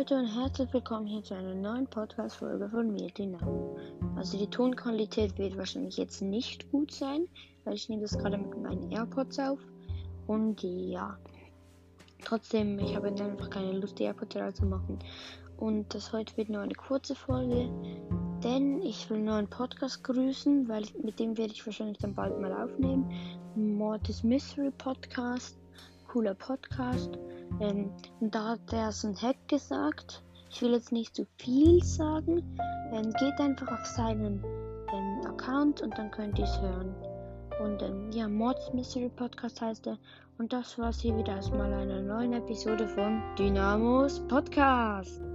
Leute und herzlich willkommen hier zu einer neuen Podcast-Folge von mir, Dynamo. Also die Tonqualität wird wahrscheinlich jetzt nicht gut sein, weil ich nehme das gerade mit meinen AirPods auf. Und ja, trotzdem, ich habe einfach keine Lust, die AirPods zu machen. Und das heute wird nur eine kurze Folge, denn ich will einen Podcast grüßen, weil ich, mit dem werde ich wahrscheinlich dann bald mal aufnehmen. Mortis Mystery Podcast, cooler Podcast. Ähm, und da hat er so ein Hack gesagt. Ich will jetzt nicht zu viel sagen. Ähm, geht einfach auf seinen ähm, Account und dann könnt ihr es hören. Und ähm, ja, Mods Mystery Podcast heißt er. Und das war's hier wieder aus mal einer neuen Episode von Dynamos Podcast.